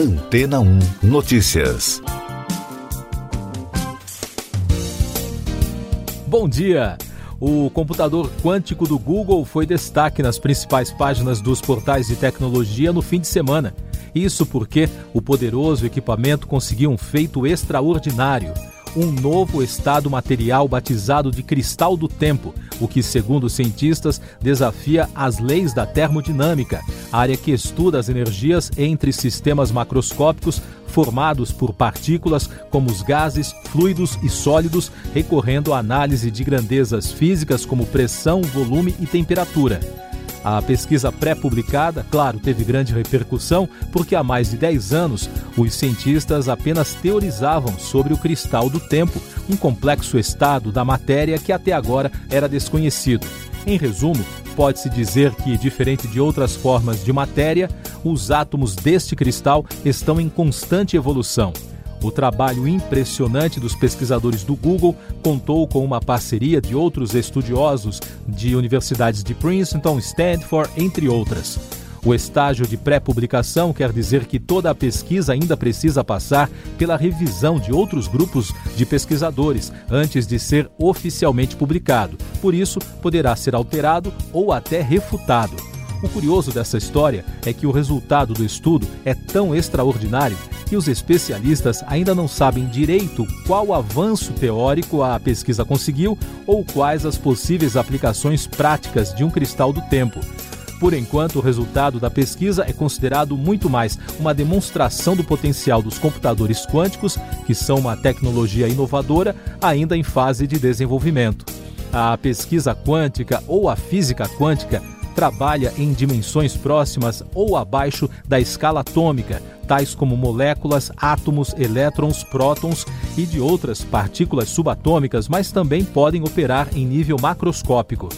Antena 1 Notícias. Bom dia! O computador quântico do Google foi destaque nas principais páginas dos portais de tecnologia no fim de semana. Isso porque o poderoso equipamento conseguiu um feito extraordinário um novo estado material batizado de cristal do tempo, o que, segundo os cientistas, desafia as leis da termodinâmica, área que estuda as energias entre sistemas macroscópicos formados por partículas como os gases, fluidos e sólidos, recorrendo à análise de grandezas físicas como pressão, volume e temperatura. A pesquisa pré-publicada, claro, teve grande repercussão porque há mais de 10 anos os cientistas apenas teorizavam sobre o cristal do tempo, um complexo estado da matéria que até agora era desconhecido. Em resumo, pode-se dizer que, diferente de outras formas de matéria, os átomos deste cristal estão em constante evolução. O trabalho impressionante dos pesquisadores do Google contou com uma parceria de outros estudiosos de universidades de Princeton, Stanford, entre outras. O estágio de pré-publicação quer dizer que toda a pesquisa ainda precisa passar pela revisão de outros grupos de pesquisadores antes de ser oficialmente publicado. Por isso, poderá ser alterado ou até refutado. O curioso dessa história é que o resultado do estudo é tão extraordinário que os especialistas ainda não sabem direito qual avanço teórico a pesquisa conseguiu ou quais as possíveis aplicações práticas de um cristal do tempo. Por enquanto, o resultado da pesquisa é considerado muito mais uma demonstração do potencial dos computadores quânticos, que são uma tecnologia inovadora ainda em fase de desenvolvimento. A pesquisa quântica ou a física quântica trabalha em dimensões próximas ou abaixo da escala atômica, tais como moléculas, átomos, elétrons, prótons e de outras partículas subatômicas, mas também podem operar em nível macroscópico.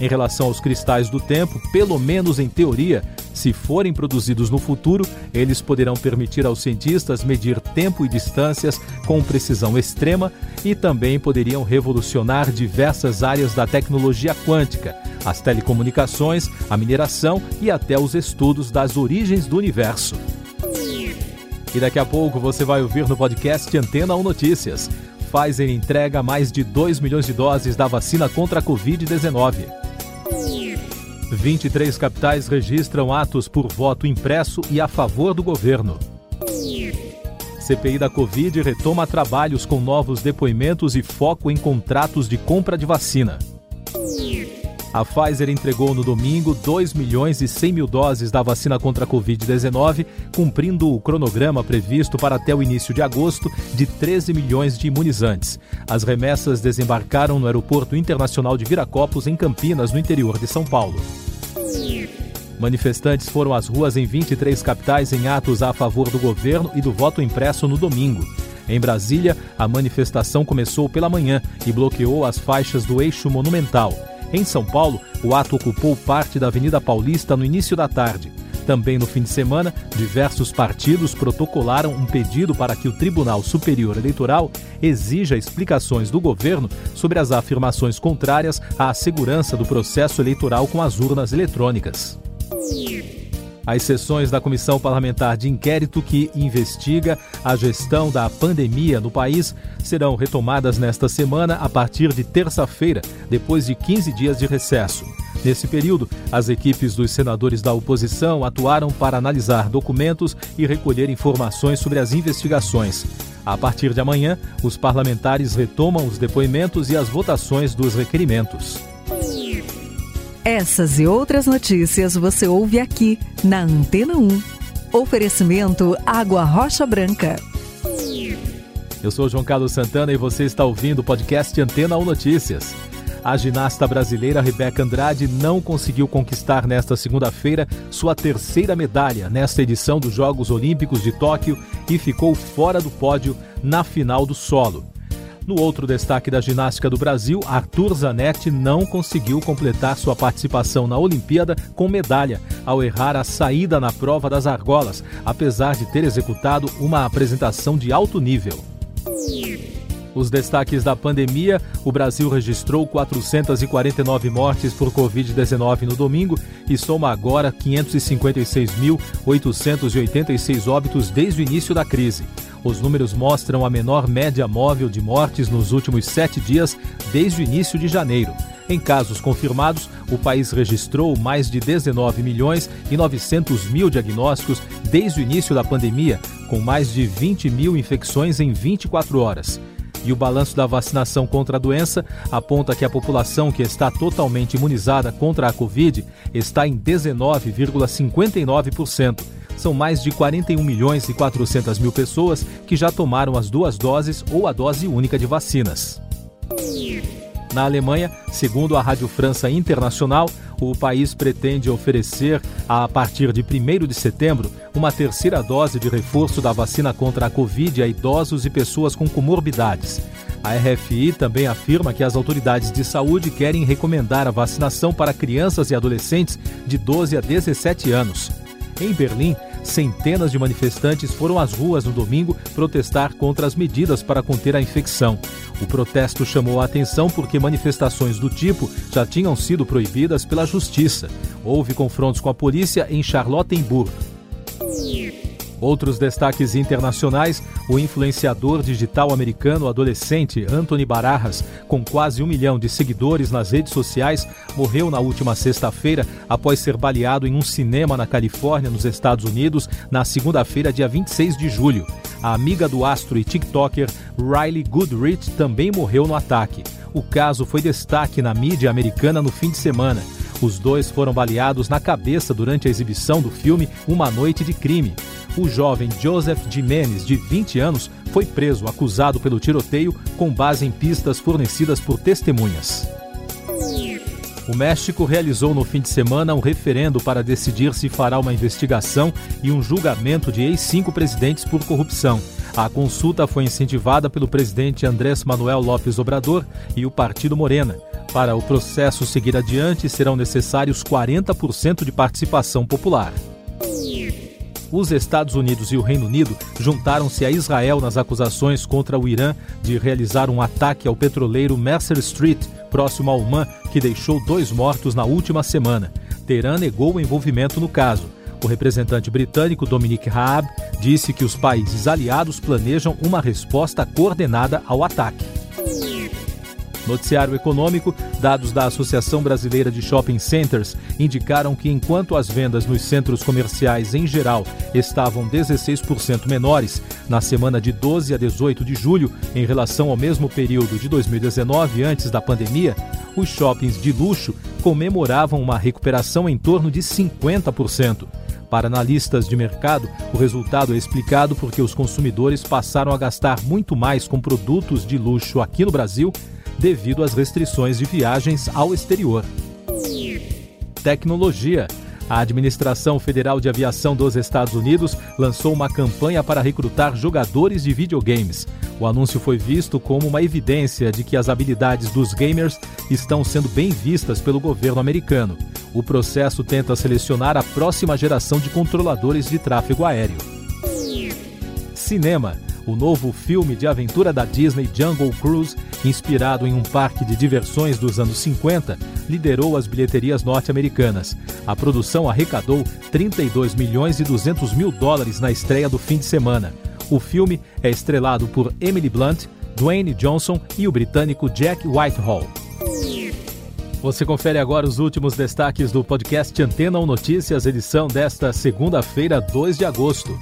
Em relação aos cristais do tempo, pelo menos em teoria, se forem produzidos no futuro, eles poderão permitir aos cientistas medir tempo e distâncias com precisão extrema e também poderiam revolucionar diversas áreas da tecnologia quântica, as telecomunicações, a mineração e até os estudos das origens do universo. E daqui a pouco você vai ouvir no podcast Antena 1 Notícias. Pfizer entrega mais de 2 milhões de doses da vacina contra a Covid-19. 23 capitais registram atos por voto impresso e a favor do governo. CPI da Covid retoma trabalhos com novos depoimentos e foco em contratos de compra de vacina. A Pfizer entregou no domingo 2 milhões e 100 mil doses da vacina contra a Covid-19, cumprindo o cronograma previsto para até o início de agosto de 13 milhões de imunizantes. As remessas desembarcaram no Aeroporto Internacional de Viracopos, em Campinas, no interior de São Paulo. Manifestantes foram às ruas em 23 capitais em atos a favor do governo e do voto impresso no domingo. Em Brasília, a manifestação começou pela manhã e bloqueou as faixas do eixo monumental. Em São Paulo, o ato ocupou parte da Avenida Paulista no início da tarde. Também no fim de semana, diversos partidos protocolaram um pedido para que o Tribunal Superior Eleitoral exija explicações do governo sobre as afirmações contrárias à segurança do processo eleitoral com as urnas eletrônicas. As sessões da Comissão Parlamentar de Inquérito que investiga a gestão da pandemia no país serão retomadas nesta semana a partir de terça-feira, depois de 15 dias de recesso. Nesse período, as equipes dos senadores da oposição atuaram para analisar documentos e recolher informações sobre as investigações. A partir de amanhã, os parlamentares retomam os depoimentos e as votações dos requerimentos. Essas e outras notícias você ouve aqui na Antena 1. Oferecimento Água Rocha Branca. Eu sou João Carlos Santana e você está ouvindo o podcast Antena 1 Notícias. A ginasta brasileira Rebeca Andrade não conseguiu conquistar nesta segunda-feira sua terceira medalha nesta edição dos Jogos Olímpicos de Tóquio e ficou fora do pódio na final do solo. No outro destaque da ginástica do Brasil, Arthur Zanetti não conseguiu completar sua participação na Olimpíada com medalha, ao errar a saída na prova das argolas, apesar de ter executado uma apresentação de alto nível. Os destaques da pandemia: o Brasil registrou 449 mortes por Covid-19 no domingo e soma agora 556.886 óbitos desde o início da crise. Os números mostram a menor média móvel de mortes nos últimos sete dias desde o início de janeiro. Em casos confirmados, o país registrou mais de 19 milhões e 900 mil diagnósticos desde o início da pandemia, com mais de 20 mil infecções em 24 horas. E o balanço da vacinação contra a doença aponta que a população que está totalmente imunizada contra a Covid está em 19,59%. São mais de 41 milhões e 400 mil pessoas que já tomaram as duas doses ou a dose única de vacinas. Na Alemanha, segundo a Rádio França Internacional, o país pretende oferecer, a partir de 1 de setembro, uma terceira dose de reforço da vacina contra a Covid a idosos e pessoas com comorbidades. A RFI também afirma que as autoridades de saúde querem recomendar a vacinação para crianças e adolescentes de 12 a 17 anos. Em Berlim, centenas de manifestantes foram às ruas no domingo protestar contra as medidas para conter a infecção. O protesto chamou a atenção porque manifestações do tipo já tinham sido proibidas pela justiça. Houve confrontos com a polícia em Charlottenburg. Outros destaques internacionais: o influenciador digital americano adolescente Anthony Barajas, com quase um milhão de seguidores nas redes sociais, morreu na última sexta-feira após ser baleado em um cinema na Califórnia, nos Estados Unidos, na segunda-feira, dia 26 de julho. A amiga do astro e TikToker Riley Goodrich também morreu no ataque. O caso foi destaque na mídia americana no fim de semana. Os dois foram baleados na cabeça durante a exibição do filme Uma Noite de Crime o jovem Joseph Jimenez, de 20 anos, foi preso acusado pelo tiroteio com base em pistas fornecidas por testemunhas. O México realizou no fim de semana um referendo para decidir se fará uma investigação e um julgamento de ex-cinco presidentes por corrupção. A consulta foi incentivada pelo presidente Andrés Manuel López Obrador e o Partido Morena. Para o processo seguir adiante, serão necessários 40% de participação popular os Estados Unidos e o Reino Unido juntaram-se a Israel nas acusações contra o Irã de realizar um ataque ao petroleiro Mercer Street, próximo a Oman, que deixou dois mortos na última semana. Teherã negou o envolvimento no caso. O representante britânico Dominic Raab disse que os países aliados planejam uma resposta coordenada ao ataque. Noticiário Econômico, dados da Associação Brasileira de Shopping Centers indicaram que enquanto as vendas nos centros comerciais em geral estavam 16% menores na semana de 12 a 18 de julho em relação ao mesmo período de 2019 antes da pandemia, os shoppings de luxo comemoravam uma recuperação em torno de 50%. Para analistas de mercado, o resultado é explicado porque os consumidores passaram a gastar muito mais com produtos de luxo aqui no Brasil devido às restrições de viagens ao exterior. Tecnologia. A Administração Federal de Aviação dos Estados Unidos lançou uma campanha para recrutar jogadores de videogames. O anúncio foi visto como uma evidência de que as habilidades dos gamers estão sendo bem vistas pelo governo americano. O processo tenta selecionar a próxima geração de controladores de tráfego aéreo. Cinema. O novo filme de aventura da Disney Jungle Cruise inspirado em um parque de diversões dos anos 50, liderou as bilheterias norte-americanas. A produção arrecadou 32 milhões e 200 mil dólares na estreia do fim de semana. O filme é estrelado por Emily Blunt, Dwayne Johnson e o britânico Jack Whitehall. Você confere agora os últimos destaques do podcast Antena ou Notícias, edição desta segunda-feira, 2 de agosto.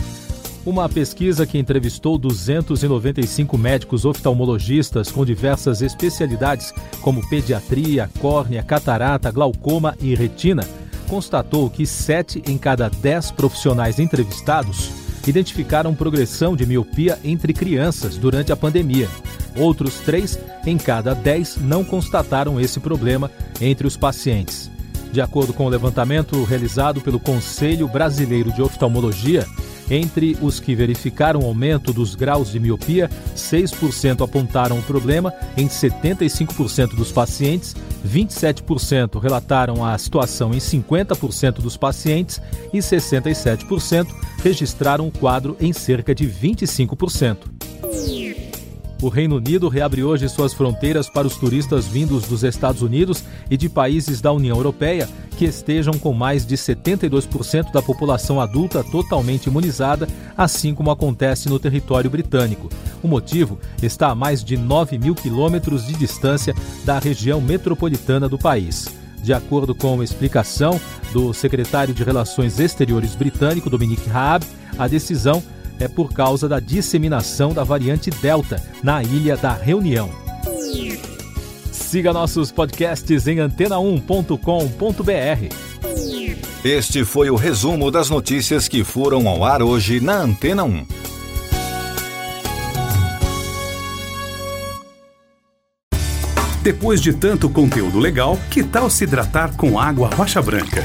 Uma pesquisa que entrevistou 295 médicos oftalmologistas com diversas especialidades, como pediatria, córnea, catarata, glaucoma e retina, constatou que 7 em cada 10 profissionais entrevistados identificaram progressão de miopia entre crianças durante a pandemia. Outros 3 em cada 10 não constataram esse problema entre os pacientes. De acordo com o levantamento realizado pelo Conselho Brasileiro de Oftalmologia, entre os que verificaram aumento dos graus de miopia, 6% apontaram o problema em 75% dos pacientes, 27% relataram a situação em 50% dos pacientes e 67% registraram o quadro em cerca de 25%. O Reino Unido reabre hoje suas fronteiras para os turistas vindos dos Estados Unidos e de países da União Europeia que estejam com mais de 72% da população adulta totalmente imunizada, assim como acontece no território britânico. O motivo está a mais de 9 mil quilômetros de distância da região metropolitana do país. De acordo com explicação do secretário de Relações Exteriores britânico, Dominic Raab, a decisão é por causa da disseminação da variante Delta na Ilha da Reunião. Siga nossos podcasts em antena1.com.br. Este foi o resumo das notícias que foram ao ar hoje na Antena 1. Depois de tanto conteúdo legal, que tal se hidratar com água rocha branca?